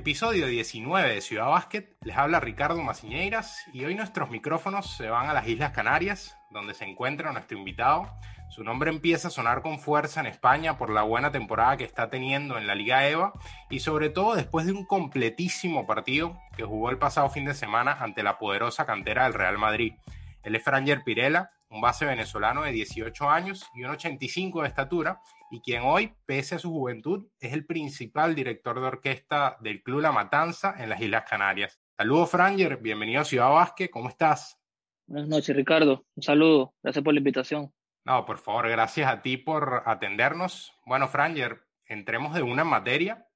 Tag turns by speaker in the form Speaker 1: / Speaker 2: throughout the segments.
Speaker 1: Episodio 19 de Ciudad Básquet, les habla Ricardo Maciñeiras y hoy nuestros micrófonos se van a las Islas Canarias, donde se encuentra nuestro invitado. Su nombre empieza a sonar con fuerza en España por la buena temporada que está teniendo en la Liga EVA y sobre todo después de un completísimo partido que jugó el pasado fin de semana ante la poderosa cantera del Real Madrid. Él es Franger Pirela, un base venezolano de 18 años y un 85 de estatura y quien hoy, pese a su juventud, es el principal director de orquesta del Club La Matanza en las Islas Canarias. Saludos, Franger, bienvenido a Ciudad Vázquez, ¿cómo estás?
Speaker 2: Buenas noches, Ricardo. Un saludo, gracias por la invitación.
Speaker 1: No, por favor, gracias a ti por atendernos. Bueno, Franger, entremos de una en materia.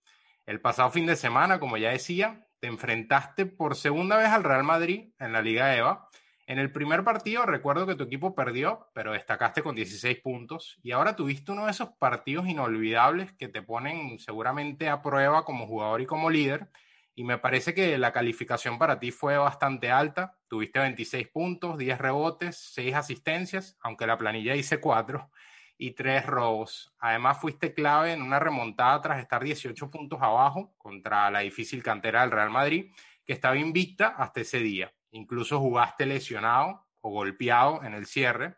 Speaker 1: El pasado fin de semana, como ya decía, te enfrentaste por segunda vez al Real Madrid en la Liga EVA en el primer partido recuerdo que tu equipo perdió, pero destacaste con 16 puntos y ahora tuviste uno de esos partidos inolvidables que te ponen seguramente a prueba como jugador y como líder. Y me parece que la calificación para ti fue bastante alta. Tuviste 26 puntos, 10 rebotes, 6 asistencias, aunque la planilla hice 4 y 3 robos. Además fuiste clave en una remontada tras estar 18 puntos abajo contra la difícil cantera del Real Madrid, que estaba invicta hasta ese día incluso jugaste lesionado o golpeado en el cierre.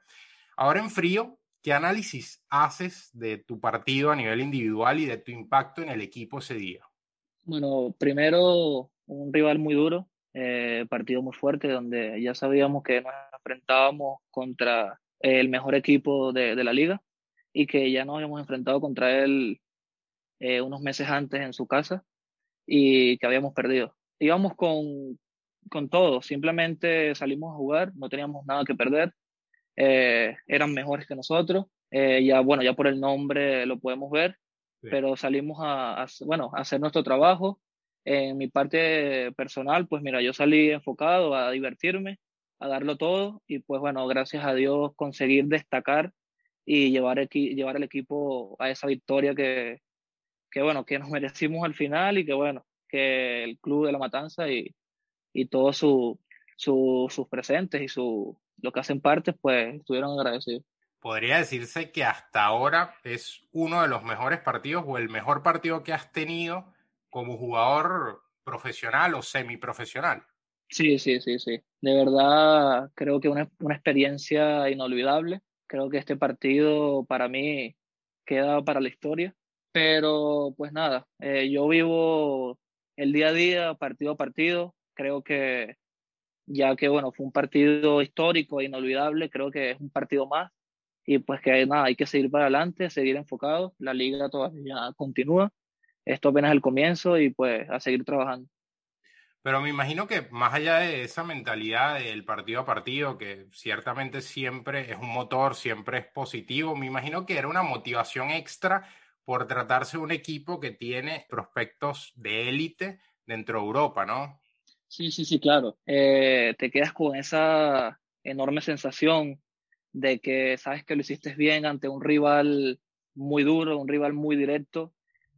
Speaker 1: Ahora en frío, ¿qué análisis haces de tu partido a nivel individual y de tu impacto en el equipo ese día?
Speaker 2: Bueno, primero un rival muy duro, eh, partido muy fuerte, donde ya sabíamos que nos enfrentábamos contra el mejor equipo de, la liga y que ya nos habíamos enfrentado contra él eh, unos meses antes en su casa y que habíamos perdido. Íbamos con, con todo, simplemente salimos a jugar, no teníamos nada que perder, eh, eran mejores que nosotros, eh, ya bueno, ya por el nombre lo podemos ver, pero salimos a, bueno, a hacer nuestro trabajo. En mi parte personal, pues mira, yo salí enfocado a divertirme, a darlo todo y pues bueno, gracias a Dios conseguir destacar y llevar, llevar el equipo a esa victoria que, que bueno, que nos merecimos al final y que bueno, que el club de la Matanza y, y todos su, sus presentes y su, lo que hacen parte, pues estuvieron agradecidos.
Speaker 1: Podría decirse que hasta ahora es uno de los mejores partidos o el mejor partido que has tenido como jugador profesional o semiprofesional.
Speaker 2: Sí, sí, sí, sí. De verdad, creo que una, una experiencia inolvidable. Creo que este partido para mí queda para la historia. Pero pues nada, eh, yo vivo el día a día, partido a partido creo que ya que bueno, fue un partido histórico e inolvidable, creo que es un partido más y pues que nada, hay que seguir para adelante, seguir enfocado, la liga todavía continúa, esto apenas es el comienzo y pues a seguir trabajando.
Speaker 1: Pero me imagino que más allá de esa mentalidad del partido a partido, que ciertamente siempre es un motor, siempre es positivo, me imagino que era una motivación extra por tratarse de un equipo que tiene prospectos de élite dentro de Europa, ¿no?
Speaker 2: Sí, sí, sí, claro. Eh, te quedas con esa enorme sensación de que sabes que lo hiciste bien ante un rival muy duro, un rival muy directo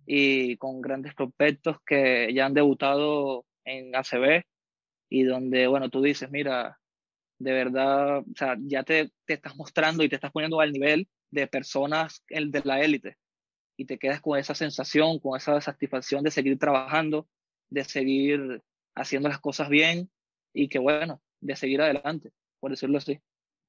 Speaker 2: y con grandes prospectos que ya han debutado en ACB y donde, bueno, tú dices, mira, de verdad, o sea, ya te, te estás mostrando y te estás poniendo al nivel de personas de la élite y te quedas con esa sensación, con esa satisfacción de seguir trabajando, de seguir haciendo las cosas bien y que bueno, de seguir adelante, por decirlo así.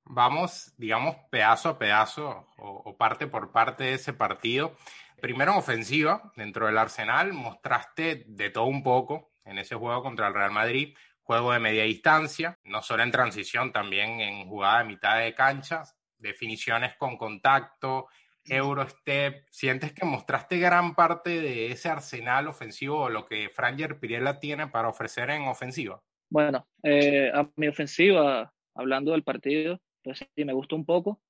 Speaker 1: Vamos, digamos, pedazo a pedazo o, parte por parte de ese partido. Primero en ofensiva, dentro del Arsenal, mostraste de todo un poco en ese juego contra el Real Madrid, juego de media distancia, no solo en transición, también en jugada de mitad de canchas, definiciones con contacto, Eurostep, ¿sientes que mostraste gran parte de ese arsenal ofensivo o lo que Franger Pirela tiene para ofrecer en ofensiva?
Speaker 2: Bueno, eh, a mi ofensiva, hablando del partido, pues sí, me gustó un poco,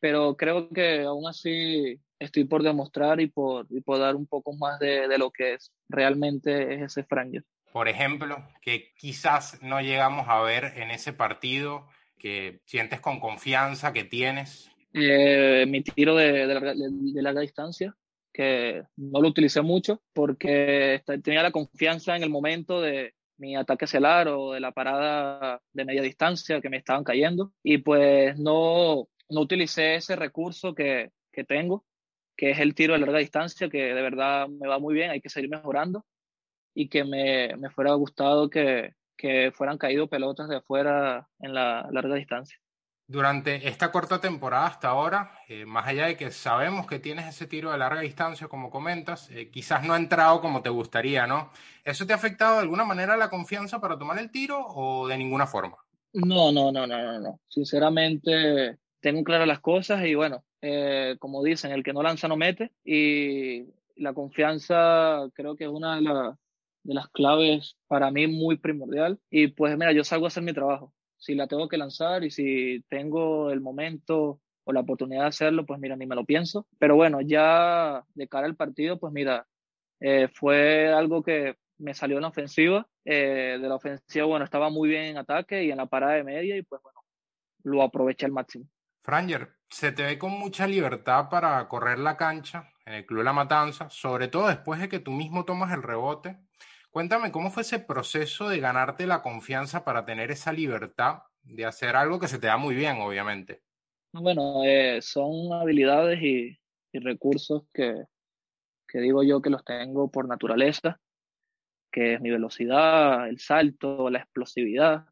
Speaker 2: pero creo que aún así estoy por demostrar y por, y por dar un poco más de, de lo que es realmente es ese Franger.
Speaker 1: Por ejemplo, que quizás no llegamos a ver en ese partido, que sientes con confianza que tienes
Speaker 2: eh, mi tiro de, larga, distancia, que no lo utilicé mucho porque tenía la confianza en el momento de mi ataque celar o de la parada de media distancia que me estaban cayendo y pues no, no utilicé ese recurso que, que tengo, que es el tiro de larga distancia, que de verdad me va muy bien, hay que seguir mejorando. y que me, me fuera gustado que, que fueran caído pelotas de afuera en la larga distancia.
Speaker 1: Durante esta corta temporada hasta ahora, eh, más allá de que sabemos que tienes ese tiro de larga distancia, como comentas, eh, quizás no ha entrado como te gustaría, ¿no? ¿Eso te ha afectado de alguna manera la confianza para tomar el tiro o de ninguna forma?
Speaker 2: No, no, no, no, no, no. Sinceramente, tengo claras las cosas y bueno, eh, como dicen, el que no lanza no mete y la confianza creo que es una de, de las claves para mí muy primordial. Y pues mira, yo salgo a hacer mi trabajo si la tengo que lanzar y si tengo el momento o la oportunidad de hacerlo, pues mira, ni me lo pienso. Pero bueno, ya de cara al partido, pues mira, eh, fue algo que me salió en la ofensiva. Eh, de la ofensiva, bueno, estaba muy bien en ataque y en la parada de media y pues bueno, lo aproveché al máximo.
Speaker 1: Franger, se te ve con mucha libertad para correr la cancha en el Club La Matanza, sobre todo después de que tú mismo tomas el rebote Cuéntame cómo fue ese proceso de ganarte la confianza para tener esa libertad de hacer algo que se te da muy bien, obviamente.
Speaker 2: Bueno, eh, son habilidades y, recursos que, que, digo yo que los tengo por naturaleza, que es mi velocidad, el salto, la explosividad,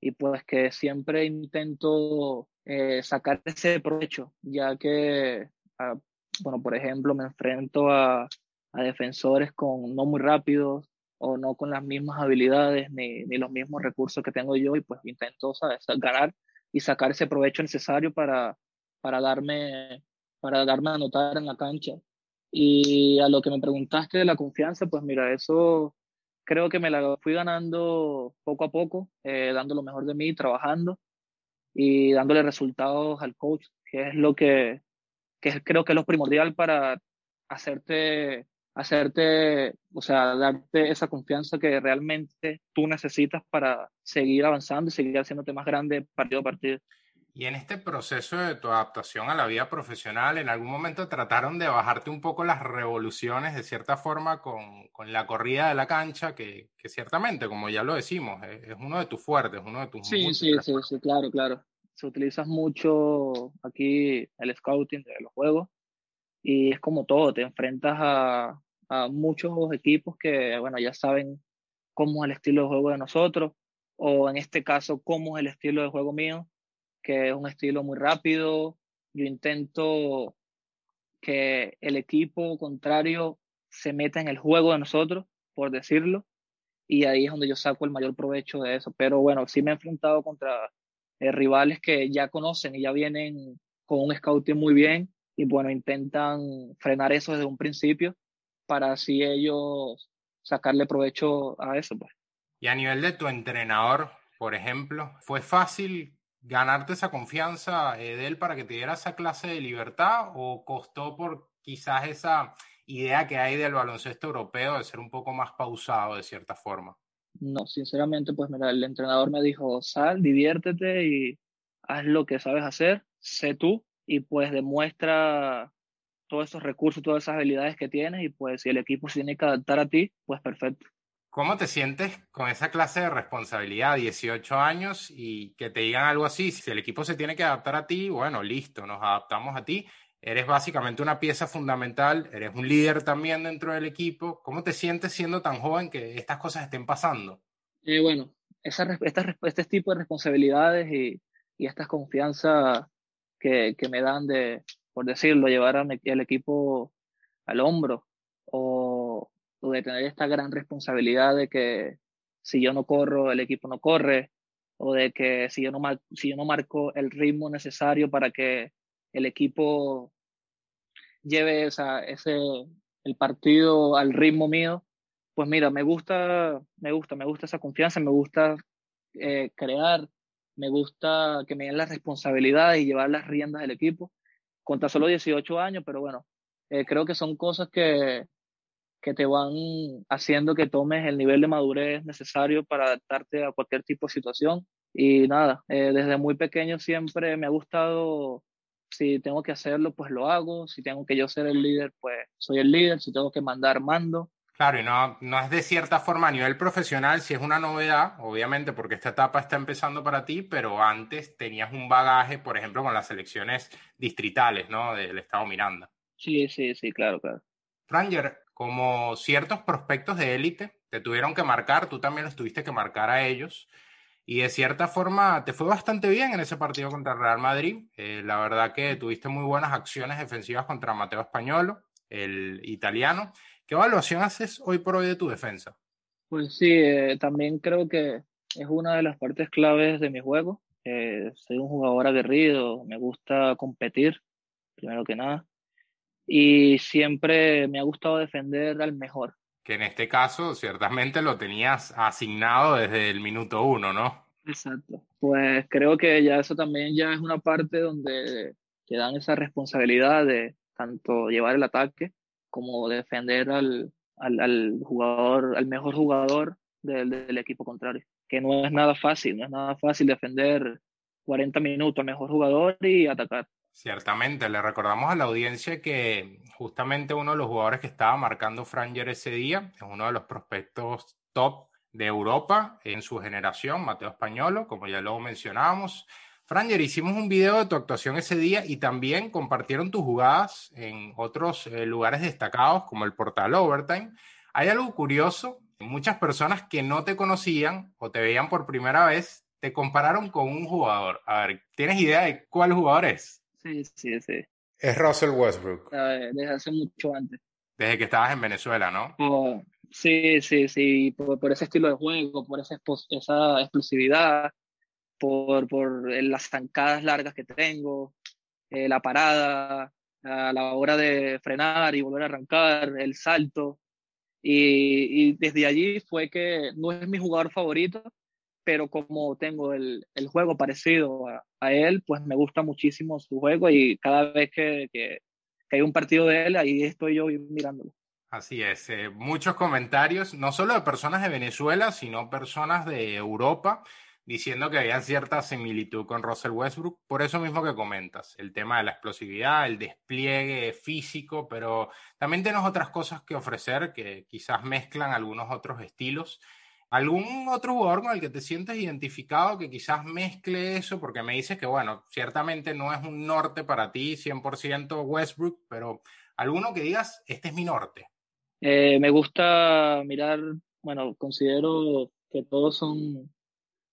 Speaker 2: y pues que siempre intento eh, sacar ese provecho, ya que, ah, bueno, por ejemplo, me enfrento a, a defensores con no muy rápidos, o no con las mismas habilidades ni, ni los mismos recursos que tengo yo y pues intento ¿sabes? ganar y sacar ese provecho necesario para, para, darme, para darme a notar en la cancha. Y a lo que me preguntaste de la confianza, pues mira, eso creo que me la fui ganando poco a poco, eh, dando lo mejor de mí, trabajando y dándole resultados al coach, que es lo que, que creo que es lo primordial para hacerte hacerte, o sea, darte esa confianza que realmente tú necesitas para seguir avanzando y seguir haciéndote más grande partido a partido.
Speaker 1: Y en este proceso de tu adaptación a la vida profesional, ¿en algún momento trataron de bajarte un poco las revoluciones de cierta forma con, con la corrida de la cancha, que, que, ciertamente, como ya lo decimos, es, uno de tus fuertes, uno de tus...
Speaker 2: Sí, sí, sí, sí, claro, claro. Se utiliza mucho aquí el scouting de los juegos y es como todo, te enfrentas a, a muchos equipos que, bueno, ya saben cómo es el estilo de juego de nosotros, o en este caso, cómo es el estilo de juego mío, que es un estilo muy rápido. Yo intento que el equipo contrario se meta en el juego de nosotros, por decirlo, y ahí es donde yo saco el mayor provecho de eso. Pero bueno, sí me he enfrentado contra eh, rivales que ya conocen y ya vienen con un scouting muy bien, y bueno, intentan frenar eso desde un principio para así ellos sacarle provecho a eso. Pues.
Speaker 1: Y a nivel de tu entrenador, por ejemplo, ¿fue fácil ganarte esa confianza eh, de él para que te diera esa clase de libertad o costó por quizás esa idea que hay del baloncesto europeo de ser un poco más pausado de cierta forma?
Speaker 2: No, sinceramente, pues mira, el entrenador me dijo, sal, diviértete y haz lo que sabes hacer, sé tú y pues demuestra todos esos recursos, todas esas habilidades que tienes y pues si el equipo se tiene que adaptar a ti, pues perfecto.
Speaker 1: ¿Cómo te sientes con esa clase de responsabilidad, 18 años, y que te digan algo así? Si el equipo se tiene que adaptar a ti, bueno, listo, nos adaptamos a ti. Eres básicamente una pieza fundamental, eres un líder también dentro del equipo. ¿Cómo te sientes siendo tan joven que estas cosas estén pasando?
Speaker 2: Eh, bueno, esa, este tipo de responsabilidades y, y estas confianzas que, que me dan de, por decirlo, llevar al equipo al hombro o, de tener esta gran responsabilidad de que si yo no corro, el equipo no corre, o de que si yo no, si yo no marco el ritmo necesario para que el equipo lleve esa, ese, el partido al ritmo mío, pues mira, me gusta, me gusta, me gusta esa confianza, me gusta eh, crear, me gusta que me den la responsabilidad y llevar las riendas del equipo contra solo 18 años, pero bueno, eh, creo que son cosas que, que te van haciendo que tomes el nivel de madurez necesario para adaptarte a cualquier tipo de situación. Y nada, eh, desde muy pequeño siempre me ha gustado, si tengo que hacerlo, pues lo hago, si tengo que yo ser el líder, pues soy el líder, si tengo que mandar, mando.
Speaker 1: Claro, y no, no es de cierta forma a nivel profesional, si es una novedad, obviamente, porque esta etapa está empezando para ti, pero antes tenías un bagaje, por ejemplo, con las selecciones distritales, ¿no? Del Estado Miranda.
Speaker 2: Sí, sí, sí, claro, claro.
Speaker 1: Franger, como ciertos prospectos de élite, te tuvieron que marcar, tú también los tuviste que marcar a ellos. Y de cierta forma te fue bastante bien en ese partido contra Real Madrid. Eh, la verdad que tuviste muy buenas acciones defensivas contra Mateo Españolo, el italiano. ¿Qué evaluación haces hoy por hoy de tu defensa?
Speaker 2: Pues sí, eh, también creo que es una de las partes claves de mi juego. Eh, soy un jugador aguerrido, me gusta competir, primero que nada, y siempre me ha gustado defender al mejor.
Speaker 1: Que en este caso ciertamente lo tenías asignado desde el minuto uno, ¿no?
Speaker 2: Exacto. Pues creo que ya eso también ya es una parte donde te dan esa responsabilidad de tanto llevar el ataque como defender al, al, al jugador, al mejor jugador del, del equipo contrario que no es nada fácil, no es nada fácil defender 40 minutos al mejor jugador y atacar.
Speaker 1: Ciertamente, le recordamos a la audiencia que justamente uno de los jugadores que estaba marcando Franger ese día es uno de los prospectos top de Europa en su generación, Mateo Españolo, como ya lo mencionábamos. Franger, hicimos un video de tu actuación ese día y también compartieron tus jugadas en otros eh, lugares destacados como el portal Overtime. Hay algo curioso muchas personas que no te conocían o te veían por primera vez te compararon con un jugador. A ver, ¿tienes idea de cuál jugador es?
Speaker 2: Sí, sí, sí.
Speaker 1: Es Russell Westbrook.
Speaker 2: desde hace mucho antes.
Speaker 1: Desde que estabas en Venezuela, ¿no?
Speaker 2: Oh, sí, sí, sí, por, ese estilo de juego, por esa, esa explosividad, por, por las zancadas largas que tengo, eh, la parada, a la hora de frenar y volver a arrancar, el salto. Y, desde allí fue que no es mi jugador favorito, pero como tengo el, el juego parecido a, él, pues me gusta muchísimo su juego y cada vez que, que, hay un partido de él, ahí estoy yo mirándolo.
Speaker 1: Así es, eh, muchos comentarios, no solo de personas de Venezuela, sino personas de Europa diciendo que había cierta similitud con Russell Westbrook, por eso mismo que comentas, el tema de la explosividad, el despliegue físico, pero también tenemos otras cosas que ofrecer que quizás mezclan algunos otros estilos. ¿Algún otro jugador con el que te sientes identificado que quizás mezcle eso? Porque me dices que, bueno, ciertamente no es un norte para ti 100% Westbrook, pero alguno que digas, este es mi norte.
Speaker 2: Eh, me gusta mirar, bueno, considero que todos son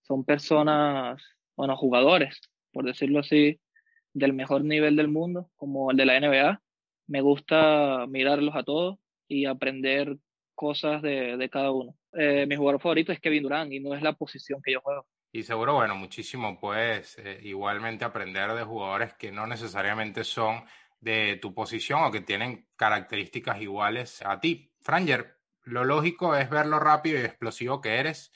Speaker 2: son personas, bueno, jugadores, por decirlo así, del mejor nivel del mundo, como el de la NBA. Me gusta mirarlos a todos y aprender cosas de, de cada uno. Eh, mi jugador favorito es Kevin Durant y no es la posición que yo juego.
Speaker 1: Y seguro, bueno, muchísimo puedes eh, igualmente aprender de jugadores que no necesariamente son de tu posición o que tienen características iguales a ti. Franger, lo lógico es ver lo rápido y explosivo que eres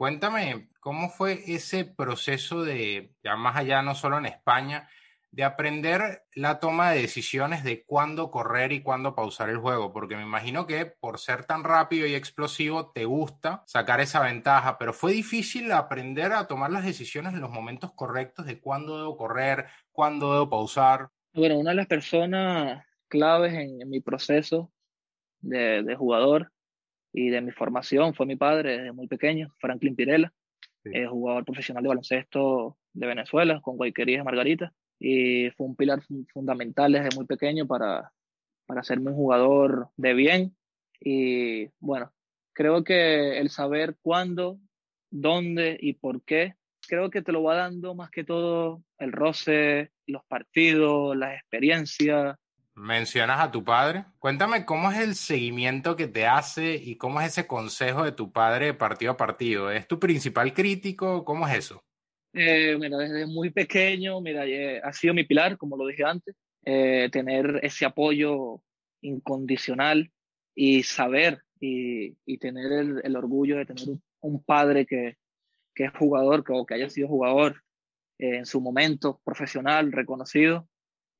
Speaker 1: Cuéntame, ¿cómo fue ese proceso de, ya más allá, no solo en España, de aprender la toma de decisiones de cuándo correr y cuándo pausar el juego? Porque me imagino que por ser tan rápido y explosivo te gusta sacar esa ventaja, pero fue difícil aprender a tomar las decisiones en los momentos correctos de cuándo debo correr, cuándo debo pausar.
Speaker 2: Bueno, una de las personas claves en, mi proceso de, de jugador y de mi formación fue mi padre desde muy pequeño, Franklin Pirela, jugador profesional de baloncesto de Venezuela, con Guayquerías Margarita, y fue un pilar fundamental desde muy pequeño para, para hacerme un jugador de bien. Y bueno, creo que el saber cuándo, dónde y por qué, creo que te lo va dando más que todo el roce, los partidos, las experiencias,
Speaker 1: Mencionas a tu padre. Cuéntame cómo es el seguimiento que te hace y cómo es ese consejo de tu padre partido a partido. ¿Es tu principal crítico? ¿Cómo es eso?
Speaker 2: Eh, mira, desde muy pequeño, mira, eh, ha sido mi pilar, como lo dije antes, eh, tener ese apoyo incondicional y saber y, tener el, el, orgullo de tener un, padre que, que, es jugador, que, o que haya sido jugador en su momento profesional, reconocido,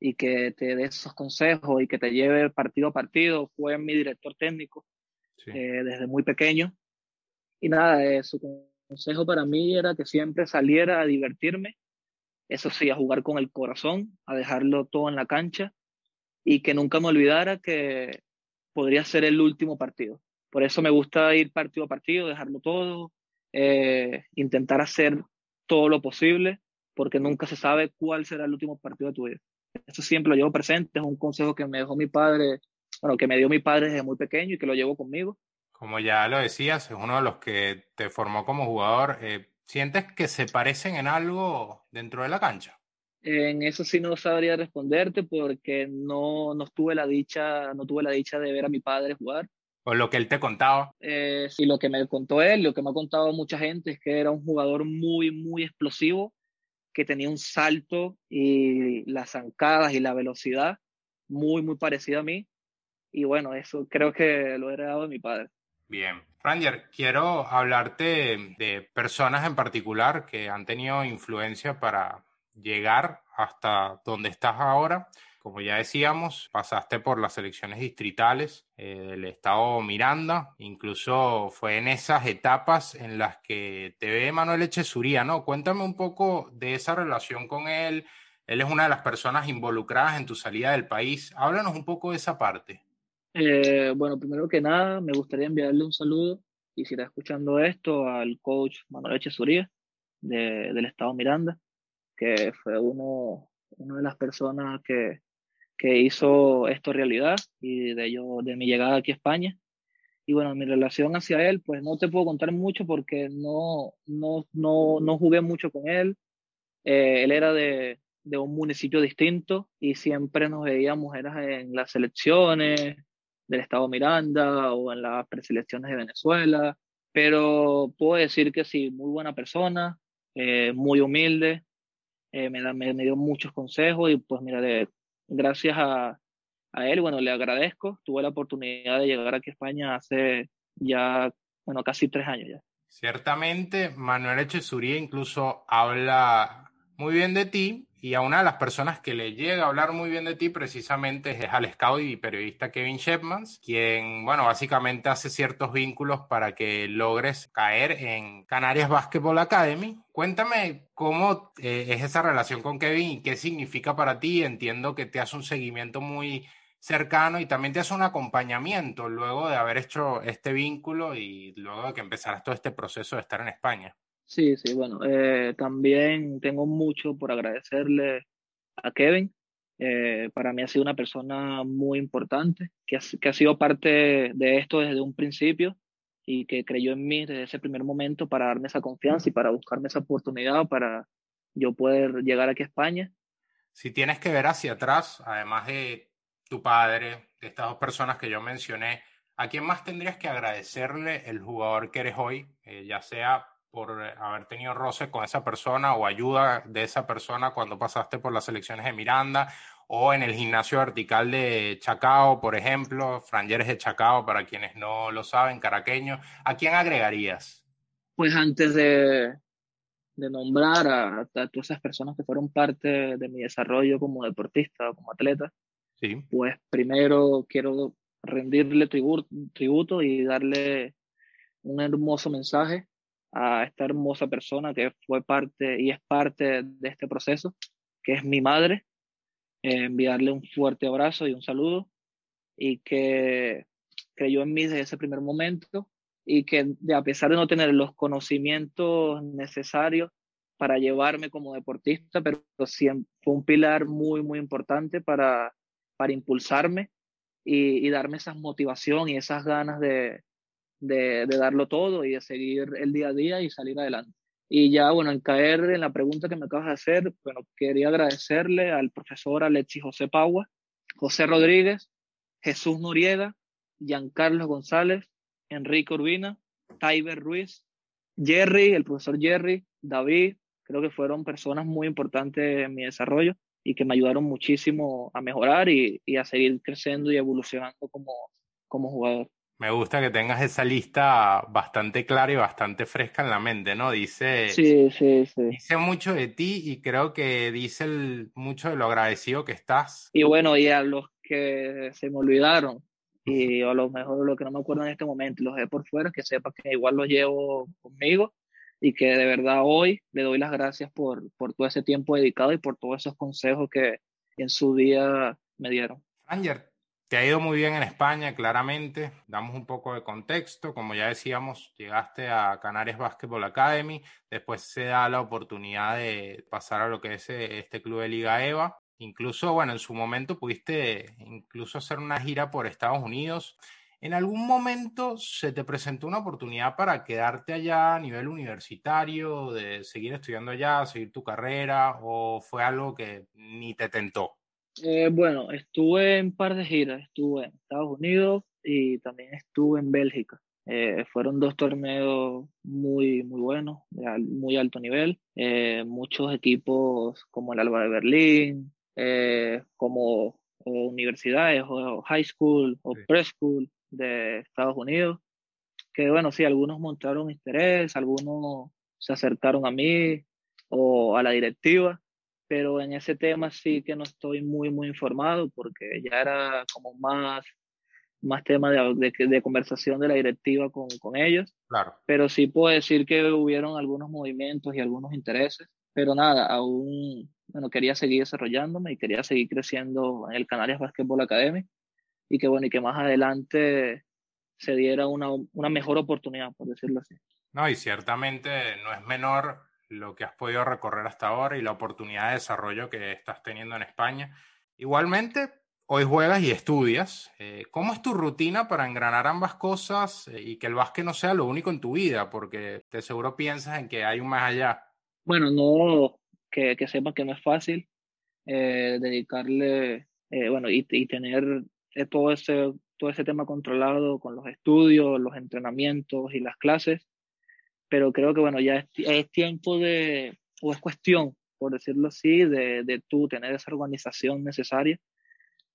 Speaker 2: y que te dé esos consejos y que te lleve partido a partido. Fue mi director técnico eh, desde muy pequeño. Y nada, eh, su consejo para mí era que siempre saliera a divertirme, eso sí, a jugar con el corazón, a dejarlo todo en la cancha y que nunca me olvidara que podría ser el último partido. Por eso me gusta ir partido a partido, dejarlo todo, eh, intentar hacer todo lo posible, porque nunca se sabe cuál será el último partido de tu vida. Eso siempre lo llevo presente, es un consejo que me dejó mi padre, bueno, que me dio mi padre desde muy pequeño y que lo llevo conmigo.
Speaker 1: Como ya lo decías, es uno de los que te formó como jugador. Eh, ¿Sientes que se parecen en algo dentro de la cancha?
Speaker 2: En eso sí no sabría responderte porque no, no tuve la dicha, no tuve la dicha de ver a mi padre jugar.
Speaker 1: O lo que él te contaba.
Speaker 2: Eh, sí, lo que me contó él, lo que me ha contado mucha gente es que era un jugador muy, muy explosivo, que tenía un salto y las zancadas y la velocidad muy, muy parecida a mí. Y bueno, eso creo que lo he heredado de mi padre.
Speaker 1: Bien. Ranger, quiero hablarte de personas en particular que han tenido influencia para llegar hasta donde estás ahora. Como ya decíamos, pasaste por las elecciones distritales eh, del estado Miranda, incluso fue en esas etapas en las que te ve Manuel Echesuría, ¿no? Cuéntame un poco de esa relación con él. Él es una de las personas involucradas en tu salida del país. Háblanos un poco de esa parte.
Speaker 2: Eh, bueno, primero que nada, me gustaría enviarle un saludo, y si está escuchando esto, al coach Manuel Echesuría de, del Estado Miranda, que fue uno, una de las personas que, que hizo esto realidad y de, yo, de mi llegada aquí a España. Y bueno, mi relación hacia él, pues no te puedo contar mucho porque no, no, no, no jugué mucho con él. Eh, él era de, de un municipio distinto y siempre nos veíamos era en las selecciones, del Estado Miranda o en las preselecciones de Venezuela, pero puedo decir que sí, muy buena persona, eh, muy humilde, eh, me, da, me, dio muchos consejos y pues mira, gracias a, a él, bueno, le agradezco, tuve la oportunidad de llegar aquí a España hace ya, bueno, casi tres años ya.
Speaker 1: Ciertamente, Manuel Echesuría incluso habla muy bien de ti y a una de las personas que le llega a hablar muy bien de ti precisamente es al scout y periodista Kevin Shepmans, quien, bueno, básicamente hace ciertos vínculos para que logres caer en Canarias Basketball Academy. Cuéntame cómo eh, es esa relación con Kevin y qué significa para ti. Entiendo que te hace un seguimiento muy cercano y también te hace un acompañamiento luego de haber hecho este vínculo y luego de que empezaras todo este proceso de estar en España.
Speaker 2: Sí, sí, bueno, eh, también tengo mucho por agradecerle a Kevin. Eh, para mí ha sido una persona muy importante, que ha, que ha sido parte de esto desde un principio y que creyó en mí desde ese primer momento para darme esa confianza y para buscarme esa oportunidad para yo poder llegar aquí a España.
Speaker 1: Si tienes que ver hacia atrás, además de tu padre, de estas dos personas que yo mencioné, ¿a quién más tendrías que agradecerle el jugador que eres hoy, eh, ya sea por eh, haber tenido roce con esa persona o ayuda de esa persona cuando pasaste por las elecciones de Miranda o en el gimnasio vertical de Chacao, por ejemplo, Frangeres de Chacao, para quienes no lo saben, caraqueño, ¿a quién agregarías?
Speaker 2: Pues antes de, de nombrar a, a, todas esas personas que fueron parte de mi desarrollo como deportista, como atleta,
Speaker 1: sí.
Speaker 2: pues primero quiero rendirle tributo, tributo y darle un hermoso mensaje a esta hermosa persona que fue parte y es parte de este proceso, que es mi madre, eh, enviarle un fuerte abrazo y un saludo y que creyó en mí desde ese primer momento y que a pesar de no tener los conocimientos necesarios para llevarme como deportista, pero fue un pilar muy, muy importante para, para impulsarme y, y darme esa motivación y esas ganas de, de, darlo todo y de seguir el día a día y salir adelante. Y ya, bueno, en caer en la pregunta que me acabas de hacer, bueno, quería agradecerle al profesor Alexis José Paua, José Rodríguez, Jesús Noriega, Giancarlo González, Enrique Urbina, Tyber Ruiz, Jerry, el profesor Jerry, David, creo que fueron personas muy importantes en mi desarrollo y que me ayudaron muchísimo a mejorar y, a seguir creciendo y evolucionando como jugador.
Speaker 1: Me gusta que tengas esa lista bastante clara y bastante fresca en la mente, ¿no? Dice,
Speaker 2: sí, sí, sí.
Speaker 1: dice mucho de ti y creo que dice el, mucho de lo agradecido que estás.
Speaker 2: Y bueno, y a los que se me olvidaron, y a lo mejor lo que no me acuerdo en este momento, los de por fuera, que sepa que igual los llevo conmigo y que de verdad hoy le doy las gracias por, por todo ese tiempo dedicado y por todos esos consejos que en su día me dieron.
Speaker 1: Anger, te ha ido muy bien en España, claramente. Damos un poco de contexto. Como ya decíamos, llegaste a Canarias Basketball Academy. Después se da la oportunidad de pasar a lo que es eh, este club de Liga EVA. Incluso, bueno, en su momento pudiste incluso hacer una gira por Estados Unidos. ¿En algún momento se te presentó una oportunidad para quedarte allá a nivel universitario, de seguir estudiando allá, seguir tu carrera, o fue algo que ni te tentó?
Speaker 2: Eh, bueno, estuve en un par de giras, estuve en Estados Unidos y también estuve en Bélgica. Eh, fueron dos torneos muy, muy buenos, de muy alto nivel. Eh, muchos equipos como el Alba de Berlín, como universidades o high school o preschool de Estados Unidos, que bueno, sí, algunos mostraron interés, algunos se acercaron a mí o a la directiva, pero en ese tema sí que no estoy muy, muy informado porque ya era como más, más tema de, de, conversación de la directiva con, con, ellos.
Speaker 1: Claro.
Speaker 2: Pero sí puedo decir que hubieron algunos movimientos y algunos intereses, pero nada, aún, bueno, quería seguir desarrollándome y quería seguir creciendo en el Canarias Basketball Academy y que bueno, y que más adelante se diera una, una mejor oportunidad, por decirlo así.
Speaker 1: No, y ciertamente no es menor lo que has podido recorrer hasta ahora y la oportunidad de desarrollo que estás teniendo en España. Igualmente, hoy juegas y estudias. Eh, ¿Cómo es tu rutina para engranar ambas cosas eh, y que el básquet no sea lo único en tu vida? Porque te seguro piensas en que hay un más allá.
Speaker 2: Bueno, no, que, que sepan que no es fácil eh, dedicarle, bueno, y, y, tener todo ese, todo ese tema controlado con los estudios, los entrenamientos y las clases, pero creo que bueno, ya es, tiempo de, o es cuestión, por decirlo así, de, de tú tener esa organización necesaria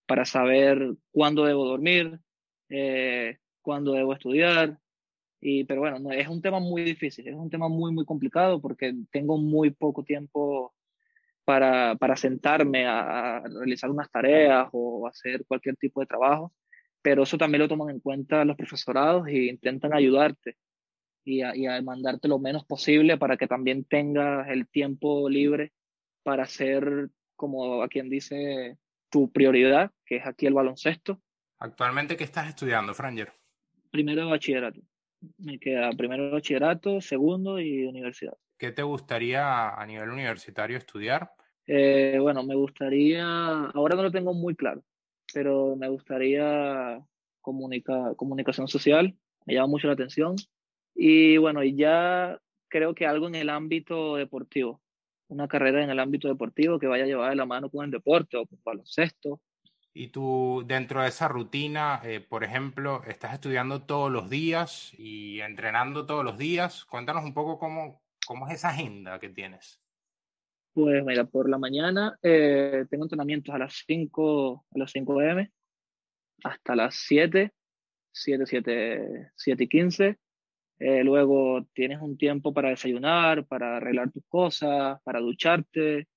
Speaker 2: para saber cuándo debo dormir, eh, cuándo debo estudiar. Y, pero bueno, no, es un tema muy difícil, es un tema muy, muy complicado porque tengo muy poco tiempo para, para sentarme a, realizar unas tareas o hacer cualquier tipo de trabajo, pero eso también lo toman en cuenta los profesorados e intentan ayudarte y a, y a mandarte lo menos posible para que también tengas el tiempo libre para hacer, como a quien dice, tu prioridad, que es aquí el baloncesto.
Speaker 1: ¿Actualmente qué estás estudiando, Franger?
Speaker 2: Primero de bachillerato. Me queda primero de bachillerato, segundo y universidad.
Speaker 1: ¿Qué te gustaría a nivel universitario estudiar?
Speaker 2: Eh, bueno, me gustaría, ahora no lo tengo muy claro, pero me gustaría comunicar, comunicación social, me llama mucho la atención. Y bueno, y ya creo que algo en el ámbito deportivo, una carrera en el ámbito deportivo que vaya a llevar de la mano con el deporte o con baloncesto.
Speaker 1: Y tú, dentro de esa rutina, eh, por ejemplo, estás estudiando todos los días y entrenando todos los días. Cuéntanos un poco cómo, ¿Cómo es esa agenda que tienes?
Speaker 2: Pues mira, por la mañana eh, tengo entrenamientos a las 5, a las 5 am, hasta las 7, 7, 7, 7 y 15. Eh, luego tienes un tiempo para desayunar, para arreglar tus cosas, para ducharte.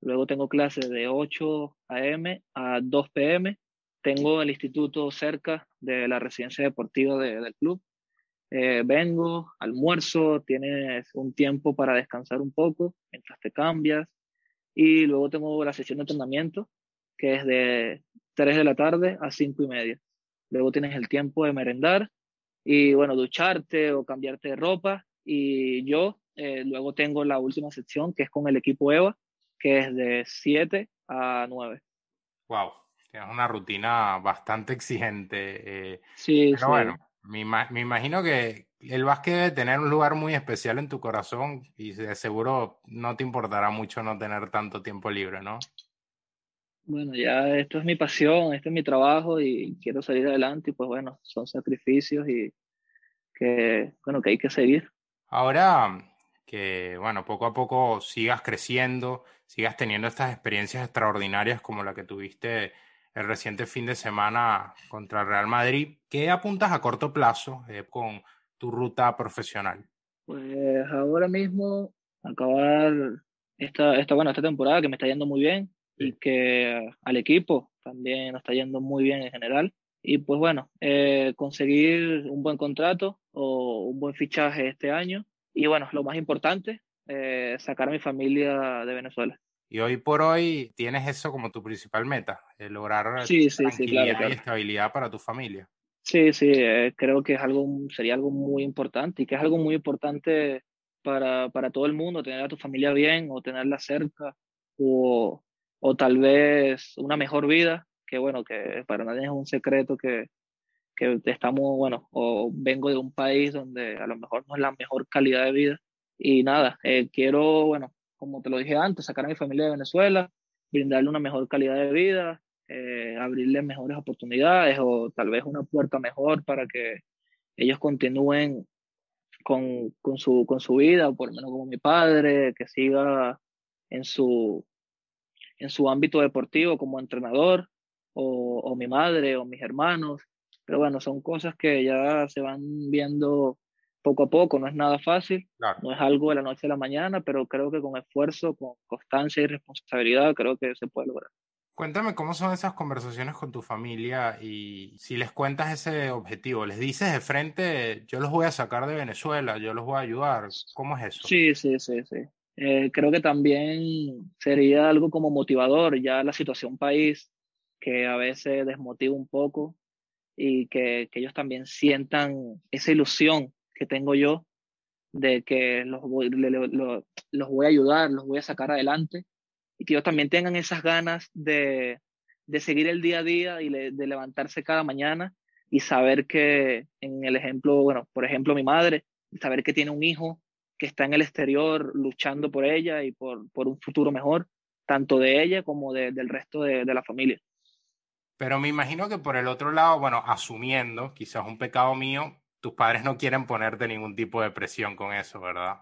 Speaker 2: Luego tengo clases de 8 a.m. a 2 p.m. Tengo el instituto cerca de la residencia deportiva del club. Eh, vengo, almuerzo, tienes un tiempo para descansar un poco mientras te cambias y luego tengo la sesión de entrenamiento que es de 3 de la tarde a 5 y media. Luego tienes el tiempo de merendar y bueno, ducharte o cambiarte de ropa y yo eh, luego tengo la última sección que es con el equipo EVA que es de 7 a 9.
Speaker 1: Wow, tienes una rutina bastante exigente.
Speaker 2: Eh, sí,
Speaker 1: pero bueno, me, me, imagino que el básquet debe tener un lugar muy especial en tu corazón y de seguro no te importará mucho no tener tanto tiempo libre, ¿no?
Speaker 2: Bueno, ya esto es mi pasión, esto es mi trabajo y quiero salir adelante y pues bueno, son sacrificios y que, bueno, que hay que seguir.
Speaker 1: Ahora que, bueno, poco a poco sigas creciendo, sigas teniendo estas experiencias extraordinarias como la que tuviste el reciente fin de semana contra el Real Madrid. ¿Qué apuntas a corto plazo eh, con tu ruta profesional?
Speaker 2: Pues ahora mismo acabar esta, esta, bueno, esta temporada que me está yendo muy bien y que al equipo también nos está yendo muy bien en general. Y pues bueno, eh, conseguir un buen contrato o un buen fichaje este año. Y bueno, lo más importante, eh, sacar a mi familia de Venezuela.
Speaker 1: Y hoy por hoy tienes eso como tu principal meta, lograr sí, sí, tranquilidad y estabilidad para tu familia.
Speaker 2: Sí, sí, eh, creo que es algo, sería algo muy importante y que es algo muy importante para, para todo el mundo, tener a tu familia bien o tenerla cerca o, o tal vez una mejor vida, que bueno, que para nadie es un secreto que, que estamos, bueno, o vengo de un país donde a lo mejor no es la mejor calidad de vida. Y nada, eh, quiero, bueno, como te lo dije antes, sacar a mi familia de Venezuela, brindarle una mejor calidad de vida, eh, abrirle mejores oportunidades o tal vez una puerta mejor para que ellos continúen con, con, su, con su vida, por lo menos como mi padre, que siga en su, en su ámbito deportivo como entrenador, o, o mi madre o mis hermanos. Pero bueno, son cosas que ya se van viendo poco a poco, no es nada fácil, no es algo de la noche a la mañana, pero creo que con esfuerzo, con constancia y responsabilidad, creo que se puede lograr.
Speaker 1: Cuéntame cómo son esas conversaciones con tu familia y si les cuentas ese objetivo, les dices de frente, yo los voy a sacar de Venezuela, yo los voy a ayudar, ¿cómo es eso?
Speaker 2: Sí, sí, sí, sí. Eh, creo que también sería algo como motivador, ya la situación país, que a veces desmotiva un poco y que, que ellos también sientan esa ilusión que tengo yo de que los voy, los voy a ayudar, los voy a sacar adelante y que ellos también tengan esas ganas de, de seguir el día a día y de levantarse cada mañana y saber que en el ejemplo, bueno, por ejemplo mi madre, saber que tiene un hijo que está en el exterior luchando por ella y por, por un futuro mejor, tanto de ella como de, del resto de, de la familia.
Speaker 1: Pero me imagino que por el otro lado, bueno, asumiendo, quizás un pecado mío, tus padres no quieren ponerte ningún tipo de presión con eso, ¿verdad?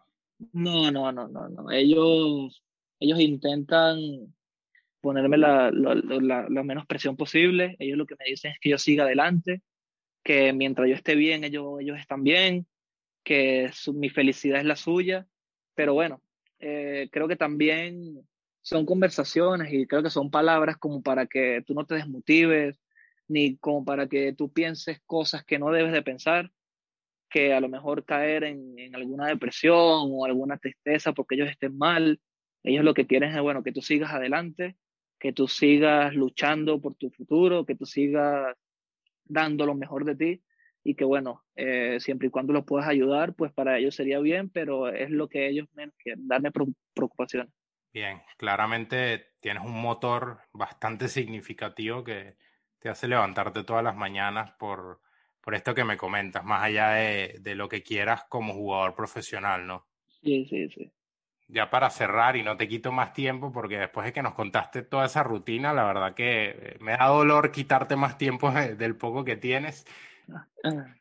Speaker 2: No, no, no, no, no. Ellos ellos intentan ponerme la, la, menos presión posible. Ellos lo que me dicen es que yo siga adelante, que mientras yo esté bien, ellos, ellos están bien, que mi felicidad es la suya. Pero bueno, eh, creo que también son conversaciones y creo que son palabras como para que tú no te desmotives, ni como para que tú pienses cosas que no debes de pensar, que a lo mejor caer en, en alguna depresión o alguna tristeza porque ellos estén mal ellos lo que quieren es, bueno, que tú sigas adelante, que tú sigas luchando por tu futuro, que tú sigas dando lo mejor de ti y que, bueno, eh, siempre y cuando los puedas ayudar, pues para ellos sería bien, pero es lo que ellos quieren, darme preocupación.
Speaker 1: Bien, claramente tienes un motor bastante significativo que te hace levantarte todas las mañanas por, por esto que me comentas, más allá de, de lo que quieras como jugador profesional, ¿no?
Speaker 2: Sí, sí, sí
Speaker 1: ya para cerrar y no te quito más tiempo, porque después de que nos contaste toda esa rutina, la verdad que eh, me da dolor quitarte más tiempo del poco que tienes.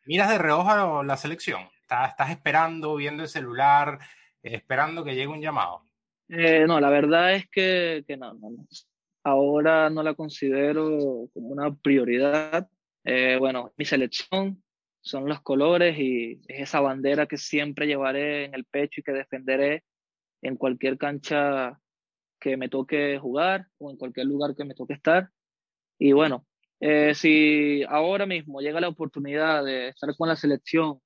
Speaker 1: Miras de reojo la selección. Estás, esperando, viendo el celular, esperando que llegue un llamado.
Speaker 2: Eh, no, la verdad es que, que no, no, no, Ahora no la considero como una prioridad. Eh, bueno, mi selección son los colores y es esa bandera que siempre llevaré en el pecho y que defenderé en cualquier cancha que me toque jugar o en cualquier lugar que me toque estar. Y bueno, eh, si ahora mismo llega la oportunidad de estar con la selección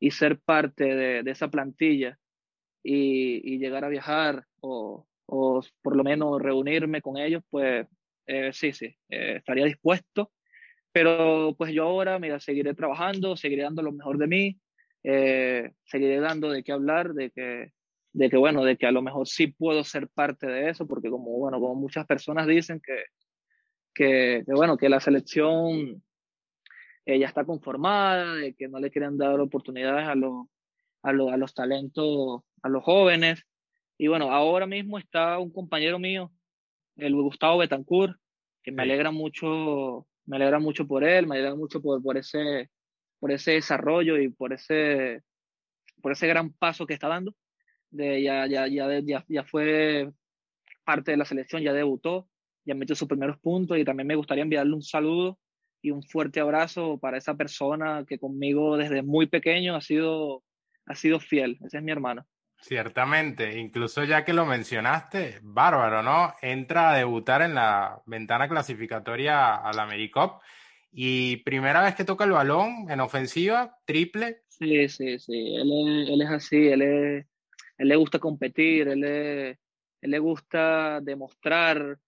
Speaker 2: y ser parte de, esa plantilla y, llegar a viajar o, por lo menos reunirme con ellos, pues eh, sí, sí, eh, estaría dispuesto. Pero pues yo ahora, mira, seguiré trabajando, seguiré dando lo mejor de mí, seguiré dando de qué hablar, de que de que bueno, de que a lo mejor sí puedo ser parte de eso, porque como bueno, como muchas personas dicen que, que, bueno, que la selección eh, ya está conformada, de que no le quieren dar oportunidades a los, a, a los talentos, a los jóvenes. Y bueno, ahora mismo está un compañero mío, el Gustavo Betancourt, que me alegra mucho, me alegra mucho por él, me alegra mucho por, por ese, por ese desarrollo y por ese, por ese gran paso que está dando. De, ya, ya, ya, ya, fue parte de la selección, ya debutó, ya metió sus primeros puntos y también me gustaría enviarle un saludo y un fuerte abrazo para esa persona que conmigo desde muy pequeño ha sido, ha sido fiel. Ese es mi hermano.
Speaker 1: Ciertamente, incluso ya que lo mencionaste, bárbaro, ¿no? Entra a debutar en la ventana clasificatoria a la AmeriCup y primera vez que toca el balón en ofensiva, triple.
Speaker 2: Sí, sí, sí, él es, él es así, él es, él le gusta competir, él le, le gusta demostrar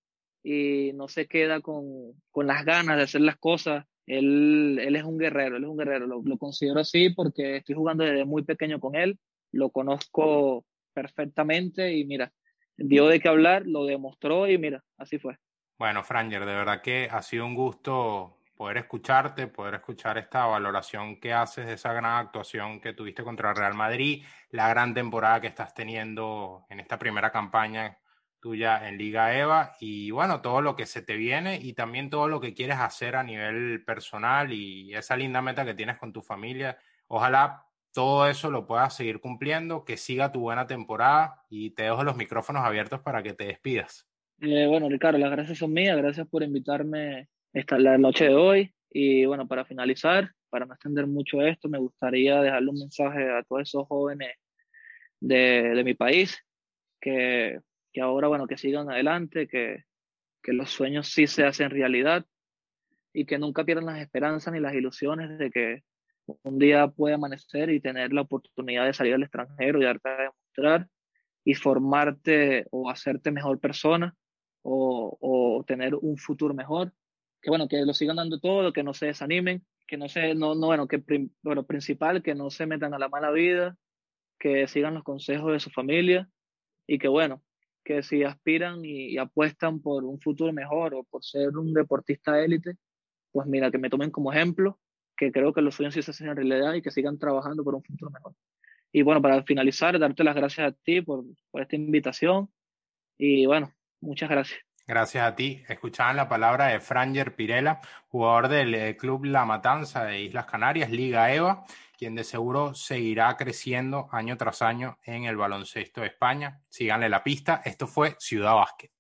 Speaker 2: y no se queda con, con, las ganas de hacer las cosas. Él, él es un guerrero, él es un guerrero, lo, lo, considero así porque estoy jugando desde muy pequeño con él, lo conozco perfectamente y mira, dio de qué hablar, lo demostró y mira, así fue.
Speaker 1: Bueno, Franger, de verdad que ha sido un gusto poder escucharte, poder escuchar esta valoración que haces de esa gran actuación que tuviste contra Real Madrid, la gran temporada que estás teniendo en esta primera campaña tuya en Liga EVA y bueno, todo lo que se te viene y también todo lo que quieres hacer a nivel personal y esa linda meta que tienes con tu familia. Ojalá todo eso lo puedas seguir cumpliendo, que siga tu buena temporada y te dejo los micrófonos abiertos para que te despidas.
Speaker 2: Eh, bueno, Ricardo, las gracias son mías, gracias por invitarme esta, la noche de hoy. Y bueno, para finalizar, para no extender mucho esto, me gustaría dejarle un mensaje a todos esos jóvenes de, de mi país, que, que, ahora, bueno, que sigan adelante, que, que los sueños sí se hacen realidad y que nunca pierdan las esperanzas ni las ilusiones de que un día puede amanecer y tener la oportunidad de salir al extranjero y darte a demostrar y formarte o hacerte mejor persona o, o tener un futuro mejor. Que bueno, que lo sigan dando todo, que no se desanimen, que no se, no, no bueno, que bueno, principal, que no se metan a la mala vida, que sigan los consejos de su familia y que bueno, que si aspiran y, apuestan por un futuro mejor o por ser un deportista élite, pues mira, que me tomen como ejemplo, que creo que los sueños sí se hacen en realidad y que sigan trabajando por un futuro mejor. Y bueno, para finalizar, darte las gracias a ti por, por esta invitación y bueno, muchas gracias.
Speaker 1: Gracias a ti. Escuchaban la palabra de Franger Pirela, jugador del eh, Club La Matanza de Islas Canarias, Liga EVA, quien de seguro seguirá creciendo año tras año en el baloncesto de España. Síganle la pista. Esto fue Ciudad Básquet.